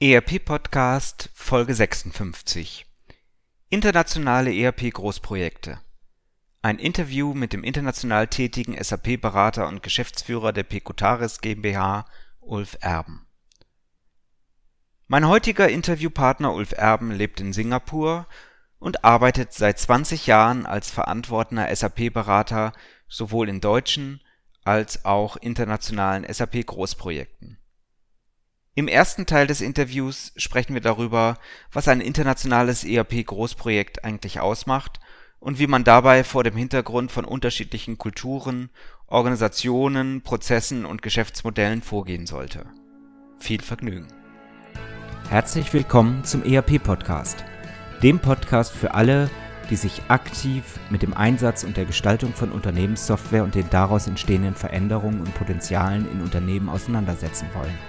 ERP Podcast Folge 56 Internationale ERP Großprojekte. Ein Interview mit dem international tätigen SAP-Berater und Geschäftsführer der Pecutaris GmbH, Ulf Erben. Mein heutiger Interviewpartner Ulf Erben lebt in Singapur und arbeitet seit 20 Jahren als verantwortender SAP-Berater sowohl in deutschen als auch internationalen SAP-Großprojekten im ersten Teil des Interviews sprechen wir darüber, was ein internationales ERP-Großprojekt eigentlich ausmacht und wie man dabei vor dem Hintergrund von unterschiedlichen Kulturen, Organisationen, Prozessen und Geschäftsmodellen vorgehen sollte. Viel Vergnügen. Herzlich willkommen zum ERP-Podcast, dem Podcast für alle, die sich aktiv mit dem Einsatz und der Gestaltung von Unternehmenssoftware und den daraus entstehenden Veränderungen und Potenzialen in Unternehmen auseinandersetzen wollen –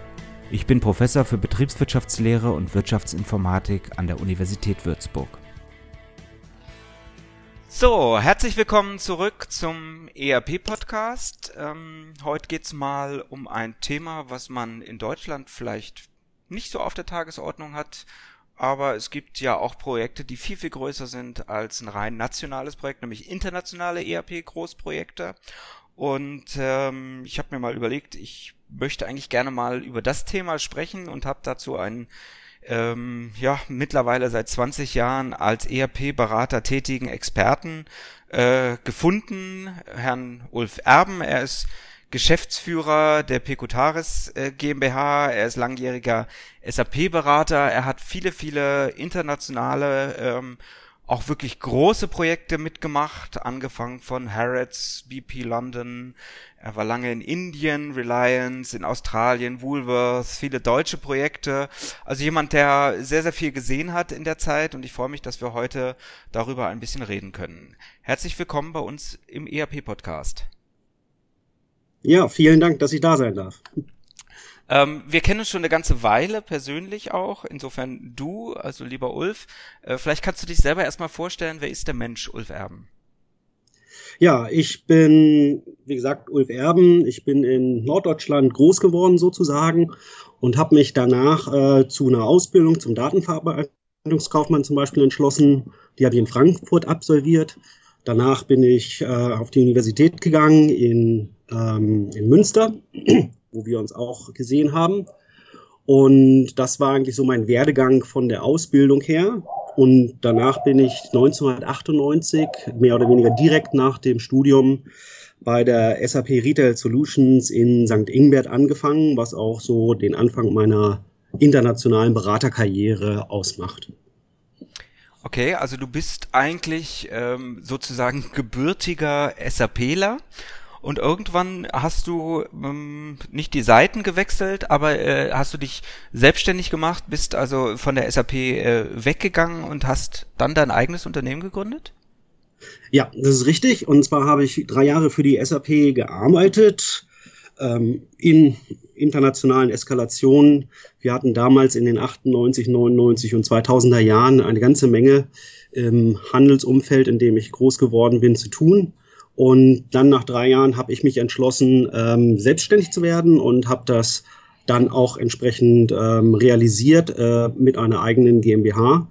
Ich bin Professor für Betriebswirtschaftslehre und Wirtschaftsinformatik an der Universität Würzburg. So, herzlich willkommen zurück zum ERP-Podcast. Ähm, heute geht's mal um ein Thema, was man in Deutschland vielleicht nicht so auf der Tagesordnung hat, aber es gibt ja auch Projekte, die viel, viel größer sind als ein rein nationales Projekt, nämlich internationale ERP-Großprojekte. Und ähm, ich habe mir mal überlegt, ich möchte eigentlich gerne mal über das Thema sprechen und habe dazu einen ähm, ja mittlerweile seit 20 Jahren als ERP-Berater tätigen Experten äh, gefunden, Herrn Ulf Erben. Er ist Geschäftsführer der Pecutaris äh, GmbH. Er ist langjähriger SAP-Berater. Er hat viele, viele internationale ähm, auch wirklich große Projekte mitgemacht, angefangen von Harrods, BP London, er war lange in Indien, Reliance, in Australien, Woolworth, viele deutsche Projekte. Also jemand, der sehr, sehr viel gesehen hat in der Zeit und ich freue mich, dass wir heute darüber ein bisschen reden können. Herzlich willkommen bei uns im ERP-Podcast. Ja, vielen Dank, dass ich da sein darf. Ähm, wir kennen uns schon eine ganze Weile persönlich auch. Insofern du, also lieber Ulf, äh, vielleicht kannst du dich selber erstmal vorstellen, wer ist der Mensch Ulf Erben? Ja, ich bin, wie gesagt, Ulf Erben. Ich bin in Norddeutschland groß geworden sozusagen und habe mich danach äh, zu einer Ausbildung zum Datenverarbeitungskaufmann zum Beispiel entschlossen. Die habe ich in Frankfurt absolviert. Danach bin ich äh, auf die Universität gegangen in, ähm, in Münster wo wir uns auch gesehen haben. Und das war eigentlich so mein Werdegang von der Ausbildung her. Und danach bin ich 1998, mehr oder weniger direkt nach dem Studium, bei der SAP Retail Solutions in St. Ingbert angefangen, was auch so den Anfang meiner internationalen Beraterkarriere ausmacht. Okay, also du bist eigentlich ähm, sozusagen gebürtiger SAPler und irgendwann hast du ähm, nicht die Seiten gewechselt, aber äh, hast du dich selbstständig gemacht, bist also von der SAP äh, weggegangen und hast dann dein eigenes Unternehmen gegründet? Ja, das ist richtig. Und zwar habe ich drei Jahre für die SAP gearbeitet ähm, in internationalen Eskalationen. Wir hatten damals in den 98, 99 und 2000er Jahren eine ganze Menge im Handelsumfeld, in dem ich groß geworden bin, zu tun. Und dann nach drei Jahren habe ich mich entschlossen, ähm, selbstständig zu werden und habe das dann auch entsprechend ähm, realisiert äh, mit einer eigenen GmbH,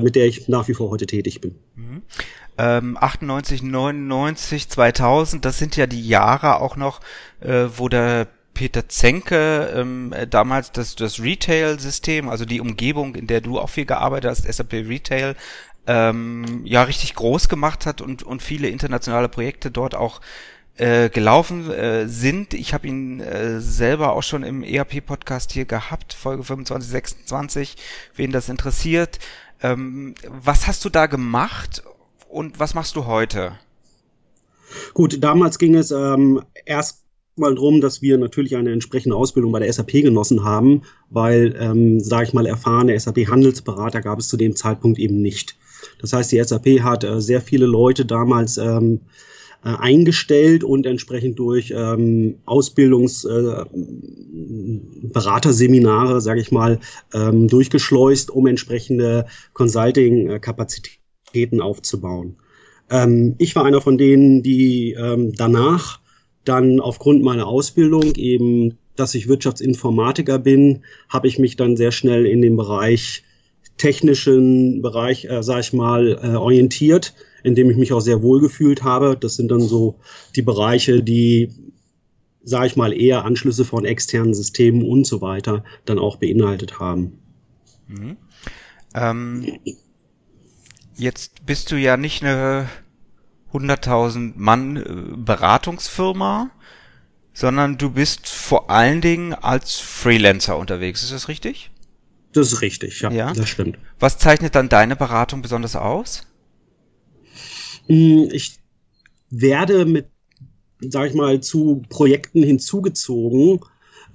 mit der ich nach wie vor heute tätig bin. Mhm. Ähm, 98, 99, 2000, das sind ja die Jahre auch noch, äh, wo der Peter Zenke ähm, damals das, das Retail-System, also die Umgebung, in der du auch viel gearbeitet hast, SAP Retail, ähm, ja richtig groß gemacht hat und, und viele internationale Projekte dort auch äh, gelaufen äh, sind. Ich habe ihn äh, selber auch schon im ERP-Podcast hier gehabt, Folge 25, 26, wen das interessiert. Ähm, was hast du da gemacht und was machst du heute? Gut, damals ging es ähm, erst mal drum, dass wir natürlich eine entsprechende Ausbildung bei der SAP genossen haben, weil, ähm, sage ich mal, erfahrene SAP-Handelsberater gab es zu dem Zeitpunkt eben nicht. Das heißt, die SAP hat äh, sehr viele Leute damals ähm, äh, eingestellt und entsprechend durch ähm, Ausbildungsberaterseminare, äh, sage ich mal, ähm, durchgeschleust, um entsprechende Consulting-Kapazitäten aufzubauen. Ähm, ich war einer von denen, die ähm, danach dann aufgrund meiner Ausbildung eben, dass ich Wirtschaftsinformatiker bin, habe ich mich dann sehr schnell in dem Bereich technischen Bereich, äh, sag ich mal, äh, orientiert, in dem ich mich auch sehr wohl gefühlt habe. Das sind dann so die Bereiche, die, sag ich mal, eher Anschlüsse von externen Systemen und so weiter dann auch beinhaltet haben. Mhm. Ähm, jetzt bist du ja nicht eine 100.000 Mann äh, Beratungsfirma, sondern du bist vor allen Dingen als Freelancer unterwegs. Ist das richtig? Das ist richtig, ja, ja. Das stimmt. Was zeichnet dann deine Beratung besonders aus? Hm, ich werde mit, sag ich mal, zu Projekten hinzugezogen,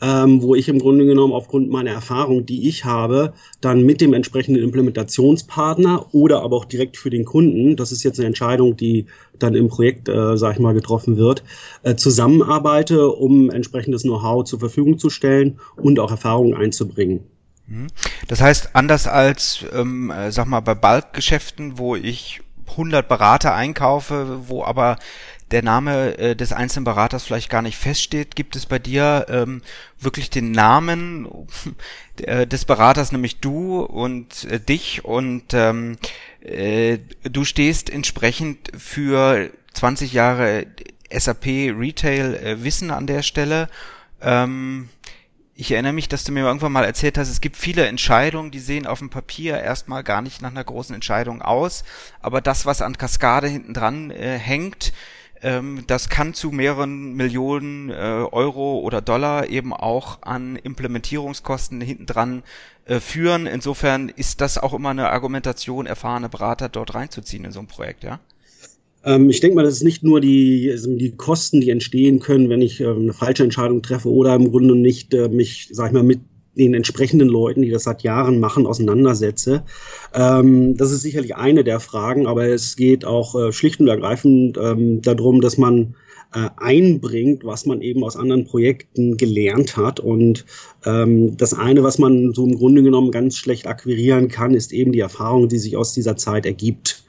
ähm, wo ich im Grunde genommen aufgrund meiner Erfahrung, die ich habe, dann mit dem entsprechenden Implementationspartner oder aber auch direkt für den Kunden, das ist jetzt eine Entscheidung, die dann im Projekt, äh, sag ich mal, getroffen wird, äh, zusammenarbeite, um entsprechendes Know-how zur Verfügung zu stellen und auch Erfahrungen einzubringen. Mhm. Das heißt, anders als, ähm, äh, sag mal, bei Bulkgeschäften, wo ich 100 Berater einkaufe, wo aber der Name äh, des einzelnen Beraters vielleicht gar nicht feststeht, gibt es bei dir ähm, wirklich den Namen äh, des Beraters, nämlich du und äh, dich und ähm, äh, du stehst entsprechend für 20 Jahre SAP Retail äh, Wissen an der Stelle. Ähm, ich erinnere mich, dass du mir irgendwann mal erzählt hast, es gibt viele Entscheidungen, die sehen auf dem Papier erstmal gar nicht nach einer großen Entscheidung aus, aber das, was an Kaskade hinten dran äh, hängt, ähm, das kann zu mehreren Millionen äh, Euro oder Dollar eben auch an Implementierungskosten hinten dran äh, führen. Insofern ist das auch immer eine Argumentation, erfahrene Berater dort reinzuziehen in so ein Projekt, ja? Ähm, ich denke mal, das ist nicht nur die, die Kosten, die entstehen können, wenn ich äh, eine falsche Entscheidung treffe oder im Grunde nicht äh, mich, sag ich mal, mit den entsprechenden Leuten, die das seit Jahren machen, auseinandersetze. Ähm, das ist sicherlich eine der Fragen, aber es geht auch äh, schlicht und ergreifend ähm, darum, dass man äh, einbringt, was man eben aus anderen Projekten gelernt hat. Und ähm, das eine, was man so im Grunde genommen ganz schlecht akquirieren kann, ist eben die Erfahrung, die sich aus dieser Zeit ergibt.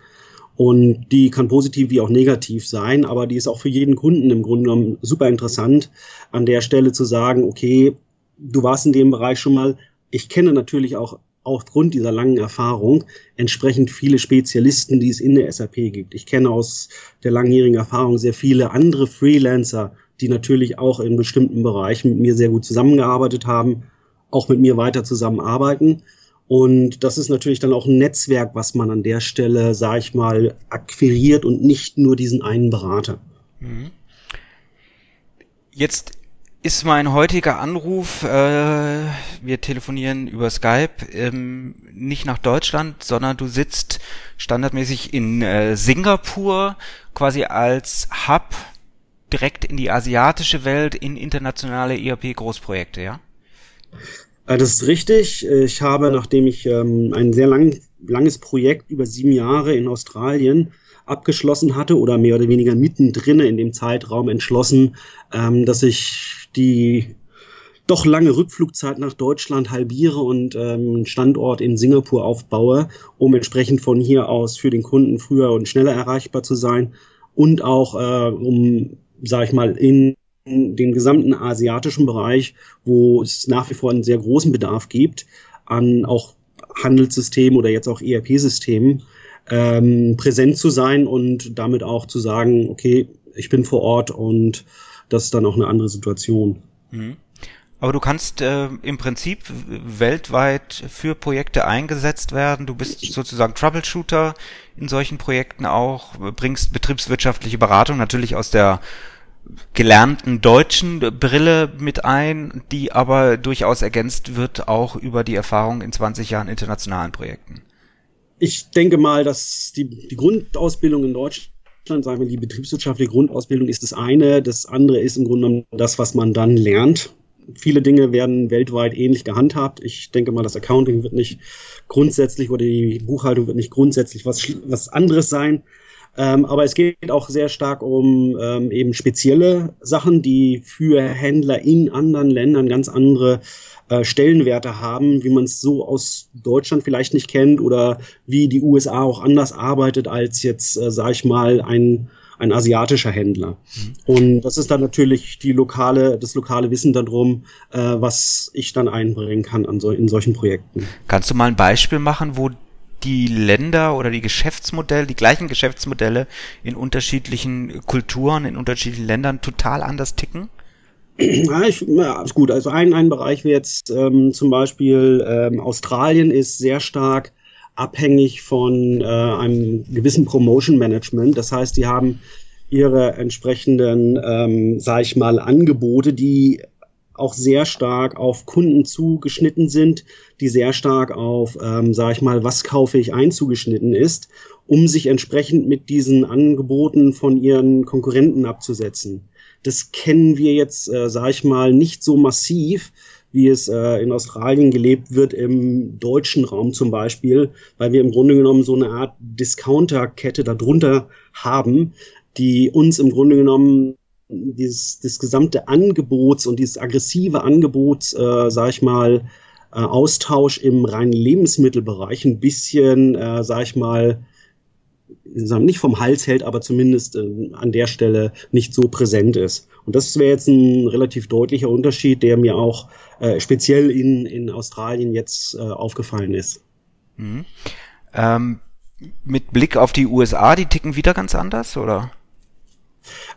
Und die kann positiv wie auch negativ sein, aber die ist auch für jeden Kunden im Grunde genommen super interessant, an der Stelle zu sagen, okay, du warst in dem Bereich schon mal. Ich kenne natürlich auch aufgrund dieser langen Erfahrung entsprechend viele Spezialisten, die es in der SAP gibt. Ich kenne aus der langjährigen Erfahrung sehr viele andere Freelancer, die natürlich auch in bestimmten Bereichen mit mir sehr gut zusammengearbeitet haben, auch mit mir weiter zusammenarbeiten. Und das ist natürlich dann auch ein Netzwerk, was man an der Stelle, sage ich mal, akquiriert und nicht nur diesen einen Berater. Mhm. Jetzt ist mein heutiger Anruf, äh, wir telefonieren über Skype, ähm, nicht nach Deutschland, sondern du sitzt standardmäßig in äh, Singapur, quasi als Hub direkt in die asiatische Welt, in internationale ERP-Großprojekte, ja? Äh, das ist richtig. Ich habe, nachdem ich ähm, ein sehr lang, langes Projekt über sieben Jahre in Australien abgeschlossen hatte oder mehr oder weniger mittendrin in dem Zeitraum entschlossen, ähm, dass ich die doch lange Rückflugzeit nach Deutschland halbiere und ähm, einen Standort in Singapur aufbaue, um entsprechend von hier aus für den Kunden früher und schneller erreichbar zu sein und auch äh, um, sag ich mal, in dem gesamten asiatischen Bereich, wo es nach wie vor einen sehr großen Bedarf gibt an auch Handelssystemen oder jetzt auch ERP-Systemen, ähm, präsent zu sein und damit auch zu sagen, okay, ich bin vor Ort und das ist dann auch eine andere Situation. Mhm. Aber du kannst äh, im Prinzip weltweit für Projekte eingesetzt werden. Du bist sozusagen Troubleshooter in solchen Projekten auch, bringst betriebswirtschaftliche Beratung natürlich aus der gelernten deutschen Brille mit ein, die aber durchaus ergänzt wird auch über die Erfahrung in 20 Jahren internationalen Projekten. Ich denke mal, dass die, die Grundausbildung in Deutschland sagen wir, die betriebswirtschaftliche Grundausbildung ist das eine. Das andere ist im Grunde genommen das, was man dann lernt. Viele Dinge werden weltweit ähnlich gehandhabt. Ich denke mal, das Accounting wird nicht grundsätzlich oder die Buchhaltung wird nicht grundsätzlich was, was anderes sein. Ähm, aber es geht auch sehr stark um ähm, eben spezielle Sachen, die für Händler in anderen Ländern ganz andere äh, Stellenwerte haben, wie man es so aus Deutschland vielleicht nicht kennt oder wie die USA auch anders arbeitet als jetzt, äh, sag ich mal, ein ein asiatischer Händler. Mhm. Und das ist dann natürlich die lokale, das lokale Wissen darum, äh, was ich dann einbringen kann an so, in solchen Projekten. Kannst du mal ein Beispiel machen, wo die Länder oder die Geschäftsmodelle, die gleichen Geschäftsmodelle in unterschiedlichen Kulturen, in unterschiedlichen Ländern total anders ticken? Ja, ich, ja, ist gut. Also ein, ein Bereich wie jetzt ähm, zum Beispiel ähm, Australien ist sehr stark abhängig von äh, einem gewissen Promotion Management. Das heißt, die haben ihre entsprechenden, ähm, sage ich mal, Angebote, die auch sehr stark auf Kunden zugeschnitten sind, die sehr stark auf, ähm, sage ich mal, was kaufe ich ein zugeschnitten ist, um sich entsprechend mit diesen Angeboten von ihren Konkurrenten abzusetzen. Das kennen wir jetzt, äh, sage ich mal, nicht so massiv, wie es äh, in Australien gelebt wird, im deutschen Raum zum Beispiel, weil wir im Grunde genommen so eine Art Discounter-Kette darunter haben, die uns im Grunde genommen dieses das gesamte Angebots und dieses aggressive Angebots, äh, sag ich mal, äh, Austausch im reinen Lebensmittelbereich ein bisschen, äh, sag ich mal, nicht vom Hals hält, aber zumindest äh, an der Stelle nicht so präsent ist. Und das wäre jetzt ein relativ deutlicher Unterschied, der mir auch äh, speziell in, in Australien jetzt äh, aufgefallen ist. Mhm. Ähm, mit Blick auf die USA, die ticken wieder ganz anders, oder?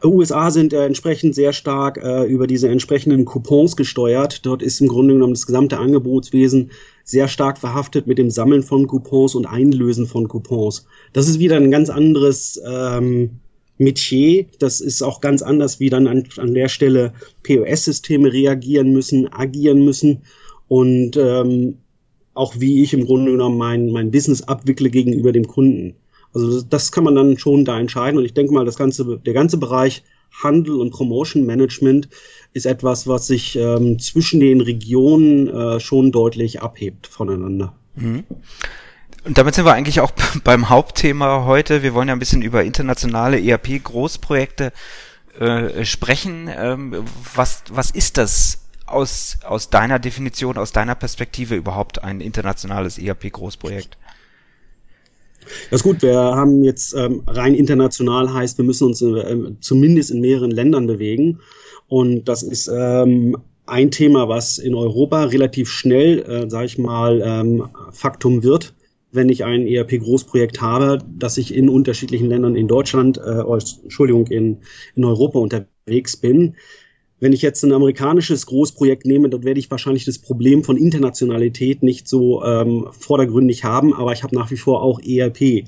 USA sind äh, entsprechend sehr stark äh, über diese entsprechenden Coupons gesteuert. Dort ist im Grunde genommen das gesamte Angebotswesen sehr stark verhaftet mit dem Sammeln von Coupons und Einlösen von Coupons. Das ist wieder ein ganz anderes ähm, Metier. Das ist auch ganz anders, wie dann an, an der Stelle POS-Systeme reagieren müssen, agieren müssen und ähm, auch wie ich im Grunde genommen mein, mein Business abwickle gegenüber dem Kunden. Also das kann man dann schon da entscheiden. Und ich denke mal, das ganze, der ganze Bereich Handel und Promotion Management ist etwas, was sich ähm, zwischen den Regionen äh, schon deutlich abhebt voneinander. Mhm. Und damit sind wir eigentlich auch beim Hauptthema heute. Wir wollen ja ein bisschen über internationale ERP-Großprojekte äh, sprechen. Ähm, was, was ist das aus, aus deiner Definition, aus deiner Perspektive überhaupt ein internationales ERP-Großprojekt? Das ist gut, wir haben jetzt ähm, rein international heißt, wir müssen uns äh, zumindest in mehreren Ländern bewegen. Und das ist ähm, ein Thema, was in Europa relativ schnell, äh, sage ich mal, ähm, Faktum wird, wenn ich ein ERP-Großprojekt habe, dass ich in unterschiedlichen Ländern in Deutschland, äh, Entschuldigung, in, in Europa unterwegs bin. Wenn ich jetzt ein amerikanisches Großprojekt nehme, dann werde ich wahrscheinlich das Problem von Internationalität nicht so ähm, vordergründig haben, aber ich habe nach wie vor auch ERP.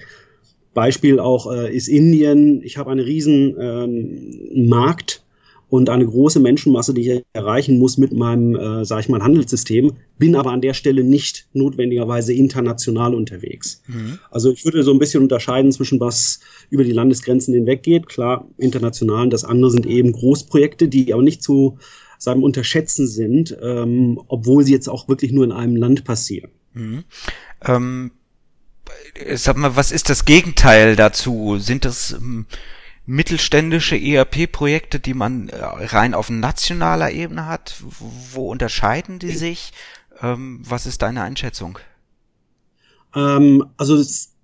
Beispiel auch äh, ist Indien. Ich habe einen riesen ähm, Markt und eine große Menschenmasse, die ich erreichen muss mit meinem, äh, sage ich mal, Handelssystem, bin aber an der Stelle nicht notwendigerweise international unterwegs. Mhm. Also ich würde so ein bisschen unterscheiden zwischen was über die Landesgrenzen hinweg geht, klar, international, und das andere sind eben Großprojekte, die aber nicht zu seinem Unterschätzen sind, ähm, obwohl sie jetzt auch wirklich nur in einem Land passieren. Mhm. Ähm, sag mal, was ist das Gegenteil dazu? Sind das ähm, mittelständische ERP-Projekte, die man äh, rein auf nationaler Ebene hat? Wo unterscheiden die sich? Ähm, was ist deine Einschätzung? Ähm, also das,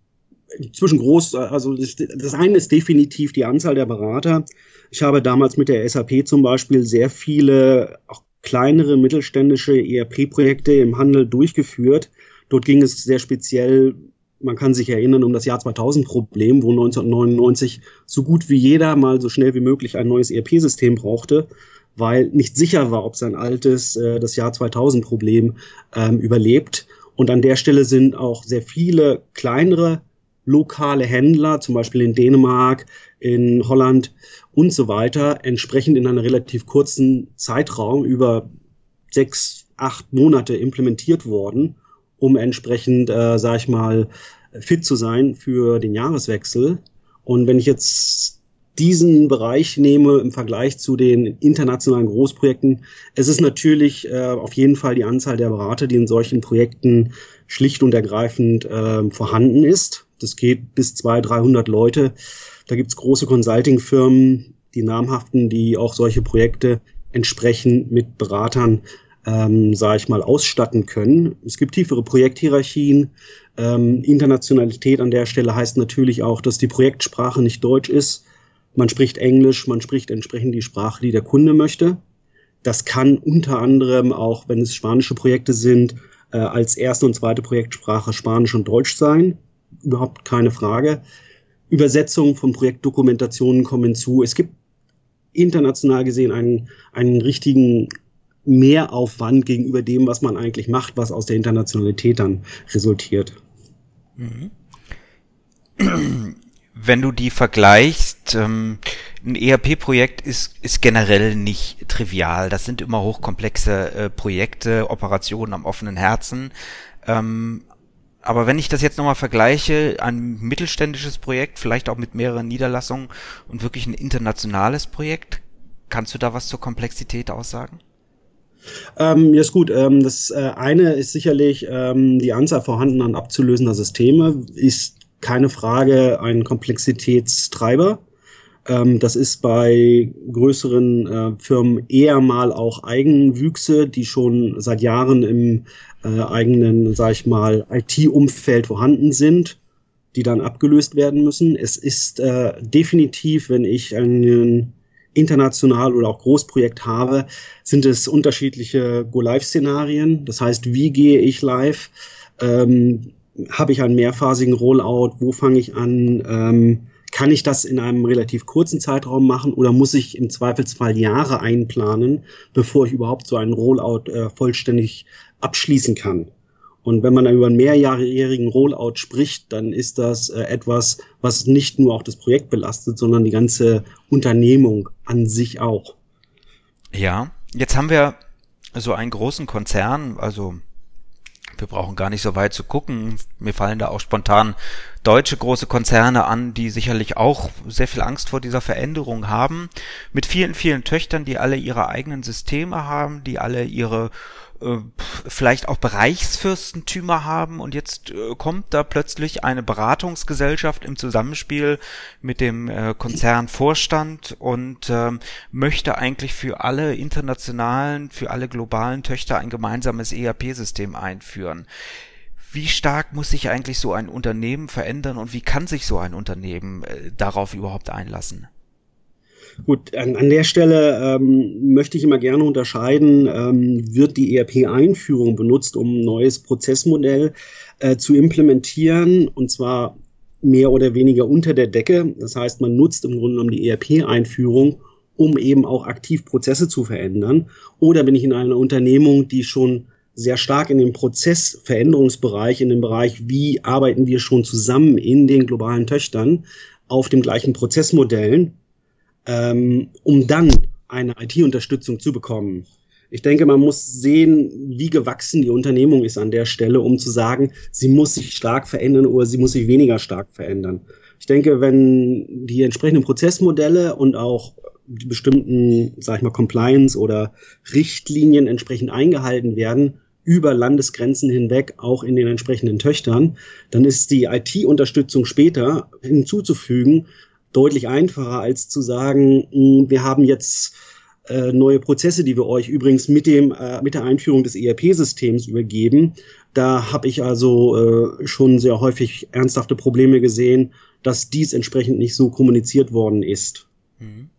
zwischen groß, also das, das eine ist definitiv die Anzahl der Berater. Ich habe damals mit der SAP zum Beispiel sehr viele auch kleinere mittelständische ERP-Projekte im Handel durchgeführt. Dort ging es sehr speziell man kann sich erinnern um das Jahr 2000 Problem, wo 1999 so gut wie jeder mal so schnell wie möglich ein neues ERP-System brauchte, weil nicht sicher war, ob sein altes, äh, das Jahr 2000 Problem ähm, überlebt. Und an der Stelle sind auch sehr viele kleinere lokale Händler, zum Beispiel in Dänemark, in Holland und so weiter, entsprechend in einer relativ kurzen Zeitraum über sechs, acht Monate implementiert worden um entsprechend, äh, sag ich mal, fit zu sein für den Jahreswechsel. Und wenn ich jetzt diesen Bereich nehme im Vergleich zu den internationalen Großprojekten, es ist natürlich äh, auf jeden Fall die Anzahl der Berater, die in solchen Projekten schlicht und ergreifend äh, vorhanden ist. Das geht bis 200, 300 Leute. Da gibt's große Consulting-Firmen, die namhaften, die auch solche Projekte entsprechend mit Beratern, ähm, sage ich mal, ausstatten können. Es gibt tiefere Projekthierarchien. Ähm, Internationalität an der Stelle heißt natürlich auch, dass die Projektsprache nicht Deutsch ist. Man spricht Englisch, man spricht entsprechend die Sprache, die der Kunde möchte. Das kann unter anderem auch, wenn es spanische Projekte sind, äh, als erste und zweite Projektsprache Spanisch und Deutsch sein. Überhaupt keine Frage. Übersetzungen von Projektdokumentationen kommen hinzu. Es gibt international gesehen einen, einen richtigen Mehraufwand gegenüber dem, was man eigentlich macht, was aus der Internationalität dann resultiert. Mhm. Wenn du die vergleichst, ähm, ein ERP-Projekt ist, ist generell nicht trivial. Das sind immer hochkomplexe äh, Projekte, Operationen am offenen Herzen. Ähm, aber wenn ich das jetzt nochmal vergleiche, ein mittelständisches Projekt, vielleicht auch mit mehreren Niederlassungen und wirklich ein internationales Projekt, kannst du da was zur Komplexität aussagen? Ähm, ja, ist gut. Ähm, das äh, eine ist sicherlich ähm, die Anzahl vorhandener und abzulösender Systeme, ist keine Frage ein Komplexitätstreiber. Ähm, das ist bei größeren äh, Firmen eher mal auch Eigenwüchse, die schon seit Jahren im äh, eigenen, sag ich mal, IT-Umfeld vorhanden sind, die dann abgelöst werden müssen. Es ist äh, definitiv, wenn ich einen international oder auch Großprojekt habe, sind es unterschiedliche Go-Live-Szenarien. Das heißt, wie gehe ich live? Ähm, habe ich einen mehrphasigen Rollout? Wo fange ich an? Ähm, kann ich das in einem relativ kurzen Zeitraum machen oder muss ich im Zweifelsfall Jahre einplanen, bevor ich überhaupt so einen Rollout äh, vollständig abschließen kann? Und wenn man über einen mehrjährigen Rollout spricht, dann ist das äh, etwas, was nicht nur auch das Projekt belastet, sondern die ganze Unternehmung an sich auch. Ja, jetzt haben wir so einen großen Konzern, also wir brauchen gar nicht so weit zu gucken. Mir fallen da auch spontan deutsche große Konzerne an, die sicherlich auch sehr viel Angst vor dieser Veränderung haben. Mit vielen, vielen Töchtern, die alle ihre eigenen Systeme haben, die alle ihre äh, vielleicht auch Bereichsfürstentümer haben und jetzt äh, kommt da plötzlich eine Beratungsgesellschaft im Zusammenspiel mit dem äh, Konzernvorstand und ähm, möchte eigentlich für alle internationalen, für alle globalen Töchter ein gemeinsames ERP-System einführen. Wie stark muss sich eigentlich so ein Unternehmen verändern und wie kann sich so ein Unternehmen äh, darauf überhaupt einlassen? Gut, an, an der Stelle ähm, möchte ich immer gerne unterscheiden, ähm, wird die ERP-Einführung benutzt, um ein neues Prozessmodell äh, zu implementieren, und zwar mehr oder weniger unter der Decke. Das heißt, man nutzt im Grunde genommen die ERP-Einführung, um eben auch aktiv Prozesse zu verändern. Oder bin ich in einer Unternehmung, die schon sehr stark in dem Prozessveränderungsbereich, in dem Bereich, wie arbeiten wir schon zusammen in den globalen Töchtern auf den gleichen Prozessmodellen, ähm, um dann eine IT-Unterstützung zu bekommen. Ich denke, man muss sehen, wie gewachsen die Unternehmung ist an der Stelle, um zu sagen, sie muss sich stark verändern oder sie muss sich weniger stark verändern. Ich denke, wenn die entsprechenden Prozessmodelle und auch die bestimmten, sag ich mal, Compliance oder Richtlinien entsprechend eingehalten werden, über Landesgrenzen hinweg, auch in den entsprechenden Töchtern, dann ist die IT-Unterstützung später hinzuzufügen deutlich einfacher, als zu sagen, hm, wir haben jetzt äh, neue Prozesse, die wir euch übrigens mit dem äh, mit der Einführung des ERP-Systems übergeben. Da habe ich also äh, schon sehr häufig ernsthafte Probleme gesehen, dass dies entsprechend nicht so kommuniziert worden ist. Mhm.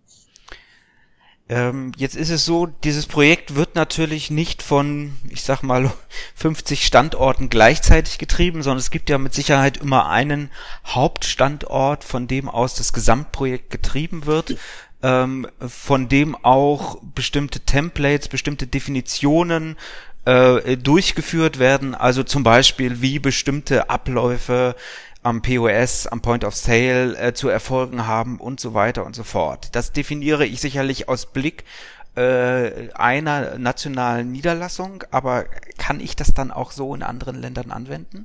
Ähm, jetzt ist es so, dieses Projekt wird natürlich nicht von, ich sag mal, 50 Standorten gleichzeitig getrieben, sondern es gibt ja mit Sicherheit immer einen Hauptstandort, von dem aus das Gesamtprojekt getrieben wird, ähm, von dem auch bestimmte Templates, bestimmte Definitionen äh, durchgeführt werden, also zum Beispiel wie bestimmte Abläufe am POS, am Point of Sale äh, zu erfolgen haben und so weiter und so fort. Das definiere ich sicherlich aus Blick äh, einer nationalen Niederlassung, aber kann ich das dann auch so in anderen Ländern anwenden?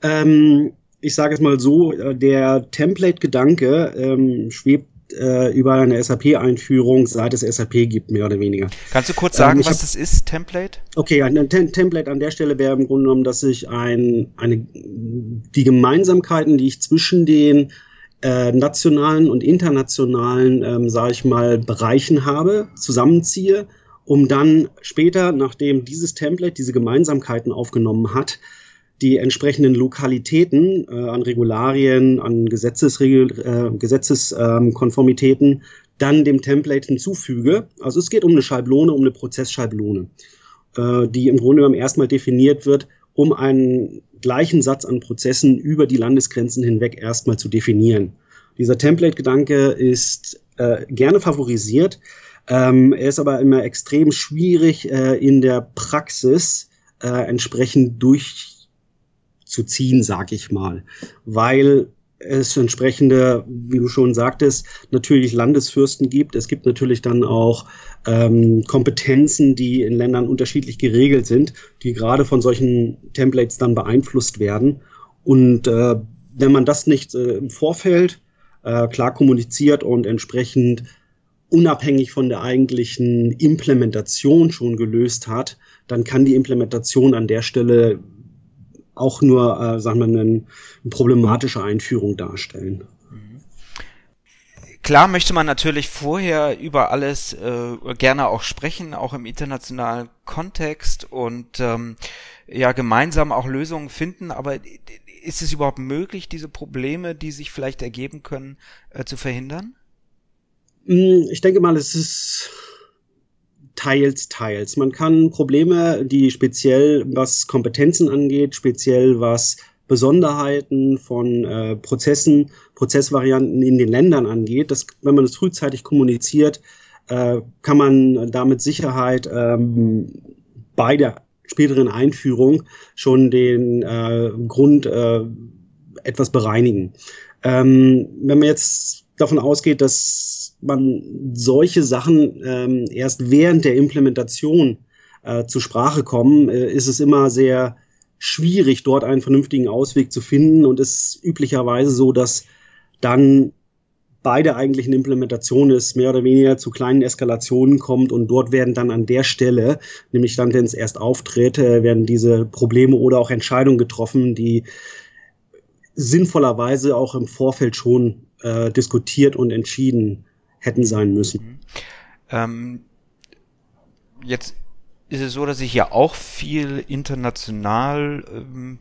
Ähm, ich sage es mal so, äh, der Template-Gedanke ähm, schwebt äh, über eine SAP-Einführung, seit es SAP gibt, mehr oder weniger. Kannst du kurz sagen, ähm, was hab, das ist, Template? Okay, ein Tem Template an der Stelle wäre im Grunde genommen, dass ich ein, eine, die Gemeinsamkeiten, die ich zwischen den äh, nationalen und internationalen, ähm, sage ich mal, Bereichen habe, zusammenziehe, um dann später, nachdem dieses Template diese Gemeinsamkeiten aufgenommen hat, die entsprechenden Lokalitäten äh, an Regularien, an Gesetzesregel, äh, Gesetzeskonformitäten ähm, dann dem Template hinzufüge. Also es geht um eine Schablone, um eine Prozessschablone, äh, die im Grunde genommen erstmal definiert wird, um einen gleichen Satz an Prozessen über die Landesgrenzen hinweg erstmal zu definieren. Dieser Template-Gedanke ist äh, gerne favorisiert. Ähm, er ist aber immer extrem schwierig äh, in der Praxis äh, entsprechend durch zu ziehen, sag ich mal, weil es entsprechende, wie du schon sagtest, natürlich Landesfürsten gibt. Es gibt natürlich dann auch ähm, Kompetenzen, die in Ländern unterschiedlich geregelt sind, die gerade von solchen Templates dann beeinflusst werden. Und äh, wenn man das nicht äh, im Vorfeld äh, klar kommuniziert und entsprechend unabhängig von der eigentlichen Implementation schon gelöst hat, dann kann die Implementation an der Stelle auch nur, äh, sagen wir, eine, eine problematische Einführung darstellen. Klar möchte man natürlich vorher über alles äh, gerne auch sprechen, auch im internationalen Kontext und ähm, ja gemeinsam auch Lösungen finden, aber ist es überhaupt möglich, diese Probleme, die sich vielleicht ergeben können, äh, zu verhindern? Hm, ich denke mal, es ist teils, teils. Man kann Probleme, die speziell was Kompetenzen angeht, speziell was Besonderheiten von äh, Prozessen, Prozessvarianten in den Ländern angeht, das, wenn man es frühzeitig kommuniziert, äh, kann man da mit Sicherheit ähm, bei der späteren Einführung schon den äh, Grund äh, etwas bereinigen. Ähm, wenn man jetzt davon ausgeht, dass man solche Sachen ähm, erst während der Implementation äh, zur Sprache kommen, äh, ist es immer sehr schwierig, dort einen vernünftigen Ausweg zu finden. Und ist üblicherweise so, dass dann bei der eigentlichen Implementation es mehr oder weniger zu kleinen Eskalationen kommt und dort werden dann an der Stelle, nämlich dann, wenn es erst auftritt, äh, werden diese Probleme oder auch Entscheidungen getroffen, die sinnvollerweise auch im Vorfeld schon äh, diskutiert und entschieden hätten sein müssen. Mhm. Ähm, jetzt ist es so, dass ich ja auch viel international ähm,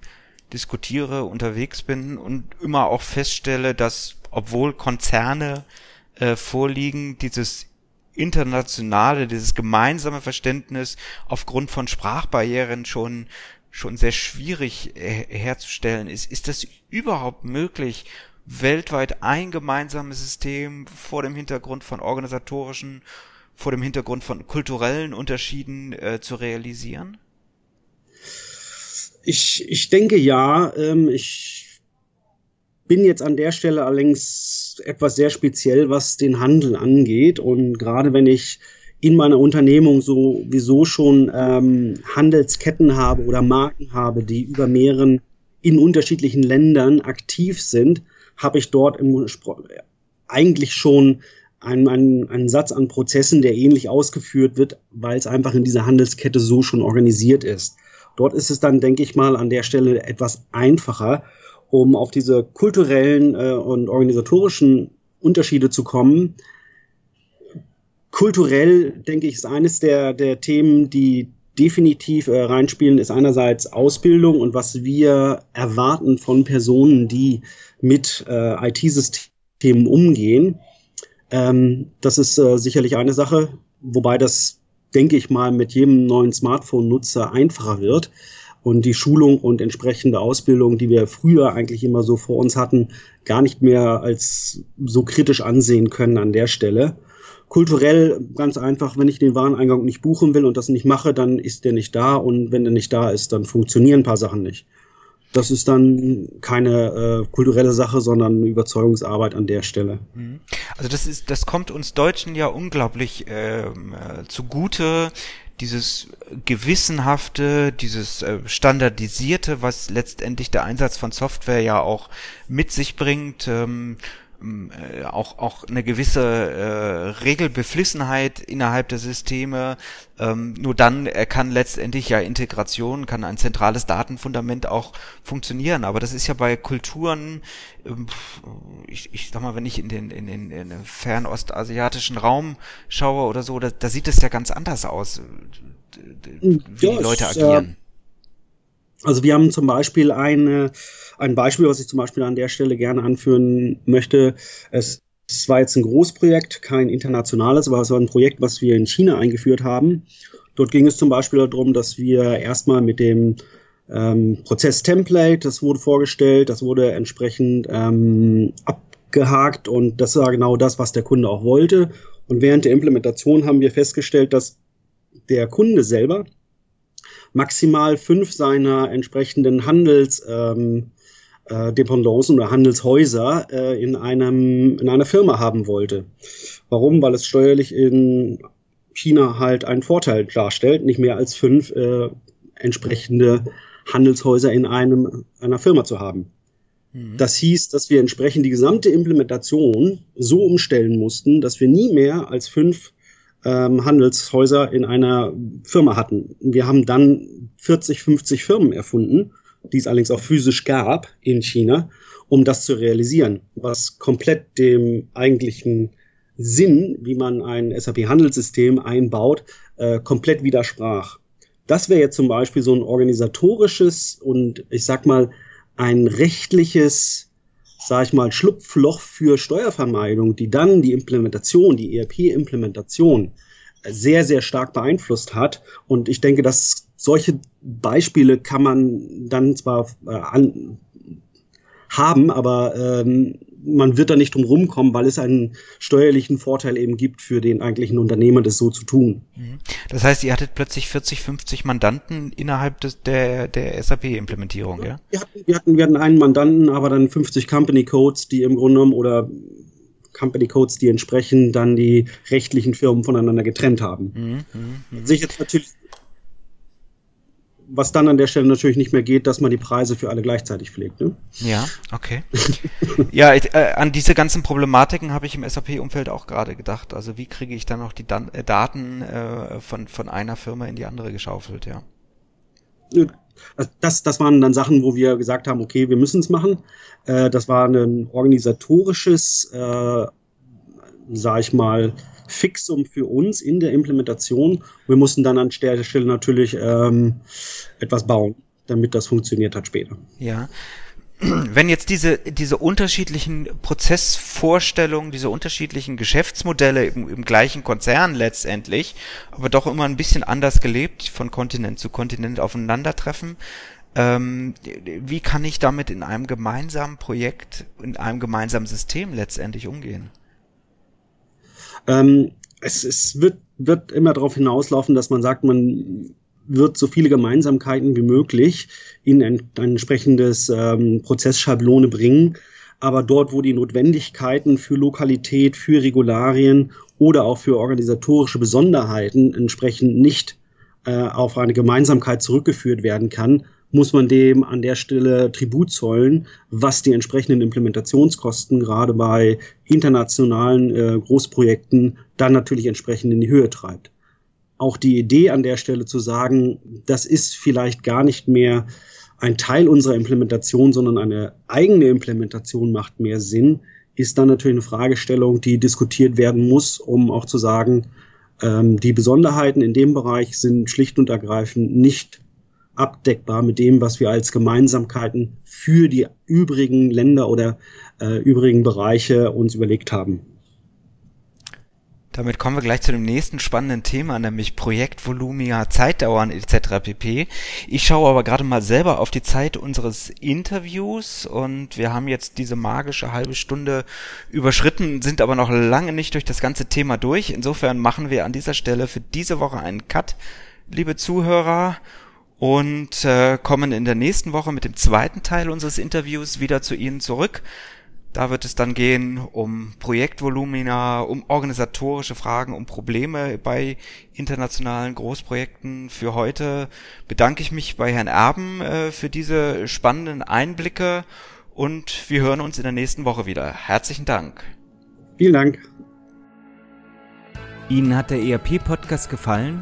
diskutiere, unterwegs bin und immer auch feststelle, dass obwohl Konzerne äh, vorliegen, dieses internationale, dieses gemeinsame Verständnis aufgrund von Sprachbarrieren schon schon sehr schwierig äh, herzustellen ist. Ist das überhaupt möglich, weltweit ein gemeinsames System vor dem Hintergrund von organisatorischen, vor dem Hintergrund von kulturellen Unterschieden äh, zu realisieren? Ich, ich denke ja. Ähm, ich bin jetzt an der Stelle allerdings etwas sehr speziell, was den Handel angeht. Und gerade wenn ich in meiner Unternehmung sowieso schon ähm, Handelsketten habe oder Marken habe, die über mehreren in unterschiedlichen Ländern aktiv sind, habe ich dort im, eigentlich schon einen, einen, einen Satz an Prozessen, der ähnlich ausgeführt wird, weil es einfach in dieser Handelskette so schon organisiert ist. Dort ist es dann, denke ich mal, an der Stelle etwas einfacher, um auf diese kulturellen äh, und organisatorischen Unterschiede zu kommen. Kulturell, denke ich, ist eines der, der Themen, die definitiv äh, reinspielen, ist einerseits Ausbildung und was wir erwarten von Personen, die mit äh, IT-Systemen umgehen. Ähm, das ist äh, sicherlich eine Sache, wobei das, denke ich mal, mit jedem neuen Smartphone-Nutzer einfacher wird. Und die Schulung und entsprechende Ausbildung, die wir früher eigentlich immer so vor uns hatten, gar nicht mehr als so kritisch ansehen können an der Stelle. Kulturell ganz einfach, wenn ich den Wareneingang nicht buchen will und das nicht mache, dann ist der nicht da und wenn der nicht da ist, dann funktionieren ein paar Sachen nicht. Das ist dann keine äh, kulturelle Sache, sondern Überzeugungsarbeit an der Stelle. Mhm. Also das ist, das kommt uns Deutschen ja unglaublich ähm, äh, zugute, dieses gewissenhafte, dieses äh, standardisierte, was letztendlich der Einsatz von Software ja auch mit sich bringt, ähm, äh, auch auch eine gewisse äh, Regelbeflissenheit innerhalb der Systeme. Ähm, nur dann kann letztendlich ja Integration, kann ein zentrales Datenfundament auch funktionieren. Aber das ist ja bei Kulturen, ähm, ich, ich sag mal, wenn ich in den in den, in den fernostasiatischen Raum schaue oder so, da, da sieht es ja ganz anders aus, wie ja, die Leute agieren. Also wir haben zum Beispiel eine, ein Beispiel, was ich zum Beispiel an der Stelle gerne anführen möchte. Es, es war jetzt ein Großprojekt, kein internationales, aber es war ein Projekt, was wir in China eingeführt haben. Dort ging es zum Beispiel darum, dass wir erstmal mit dem ähm, Prozess-Template, das wurde vorgestellt, das wurde entsprechend ähm, abgehakt und das war genau das, was der Kunde auch wollte. Und während der Implementation haben wir festgestellt, dass der Kunde selber maximal fünf seiner entsprechenden Handels ähm, äh, Dependancen oder Handelshäuser äh, in einem in einer Firma haben wollte. Warum? Weil es steuerlich in China halt einen Vorteil darstellt, nicht mehr als fünf äh, entsprechende Handelshäuser in einem einer Firma zu haben. Mhm. Das hieß, dass wir entsprechend die gesamte Implementation so umstellen mussten, dass wir nie mehr als fünf ähm, Handelshäuser in einer Firma hatten. Wir haben dann 40, 50 Firmen erfunden, die es allerdings auch physisch gab in China, um das zu realisieren, was komplett dem eigentlichen Sinn, wie man ein SAP-Handelssystem einbaut, äh, komplett widersprach. Das wäre jetzt zum Beispiel so ein organisatorisches und ich sag mal ein rechtliches sage ich mal, Schlupfloch für Steuervermeidung, die dann die Implementation, die ERP-Implementation sehr, sehr stark beeinflusst hat. Und ich denke, dass solche Beispiele kann man dann zwar äh, an, haben, aber ähm, man wird da nicht drum rumkommen, weil es einen steuerlichen Vorteil eben gibt für den eigentlichen Unternehmer, das so zu tun. Mhm. Das heißt, ihr hattet plötzlich 40, 50 Mandanten innerhalb des, der, der SAP-Implementierung, ja? Wir hatten, wir, hatten, wir hatten einen Mandanten, aber dann 50 Company Codes, die im Grunde genommen oder Company Codes, die entsprechend dann die rechtlichen Firmen voneinander getrennt haben. Mhm, mh, mh. Sich jetzt natürlich was dann an der Stelle natürlich nicht mehr geht, dass man die Preise für alle gleichzeitig pflegt. Ne? Ja, okay. ja, ich, äh, an diese ganzen Problematiken habe ich im SAP-Umfeld auch gerade gedacht. Also wie kriege ich dann noch die Dan äh, Daten äh, von, von einer Firma in die andere geschaufelt, ja. Das, das waren dann Sachen, wo wir gesagt haben, okay, wir müssen es machen. Äh, das war ein organisatorisches, äh, sag ich mal, Fixum für uns in der Implementation. Wir mussten dann an der Stelle natürlich ähm, etwas bauen, damit das funktioniert hat später. Ja. Wenn jetzt diese, diese unterschiedlichen Prozessvorstellungen, diese unterschiedlichen Geschäftsmodelle im, im gleichen Konzern letztendlich, aber doch immer ein bisschen anders gelebt, von Kontinent zu Kontinent aufeinandertreffen, ähm, wie kann ich damit in einem gemeinsamen Projekt, in einem gemeinsamen System letztendlich umgehen? Ähm, es, es wird, wird immer darauf hinauslaufen, dass man sagt, man wird so viele Gemeinsamkeiten wie möglich in ein, ein entsprechendes ähm, Prozessschablone bringen. Aber dort, wo die Notwendigkeiten für Lokalität, für Regularien oder auch für organisatorische Besonderheiten entsprechend nicht äh, auf eine Gemeinsamkeit zurückgeführt werden kann, muss man dem an der Stelle Tribut zollen, was die entsprechenden Implementationskosten gerade bei internationalen äh, Großprojekten dann natürlich entsprechend in die Höhe treibt. Auch die Idee an der Stelle zu sagen, das ist vielleicht gar nicht mehr ein Teil unserer Implementation, sondern eine eigene Implementation macht mehr Sinn, ist dann natürlich eine Fragestellung, die diskutiert werden muss, um auch zu sagen, ähm, die Besonderheiten in dem Bereich sind schlicht und ergreifend nicht abdeckbar mit dem, was wir als Gemeinsamkeiten für die übrigen Länder oder äh, übrigen Bereiche uns überlegt haben. Damit kommen wir gleich zu dem nächsten spannenden Thema, nämlich Projektvolumina, Zeitdauern etc. pp. Ich schaue aber gerade mal selber auf die Zeit unseres Interviews und wir haben jetzt diese magische halbe Stunde überschritten, sind aber noch lange nicht durch das ganze Thema durch. Insofern machen wir an dieser Stelle für diese Woche einen Cut, liebe Zuhörer, und äh, kommen in der nächsten Woche mit dem zweiten Teil unseres Interviews wieder zu Ihnen zurück. Da wird es dann gehen um Projektvolumina, um organisatorische Fragen, um Probleme bei internationalen Großprojekten. Für heute bedanke ich mich bei Herrn Erben äh, für diese spannenden Einblicke und wir hören uns in der nächsten Woche wieder. Herzlichen Dank. Vielen Dank. Ihnen hat der ERP-Podcast gefallen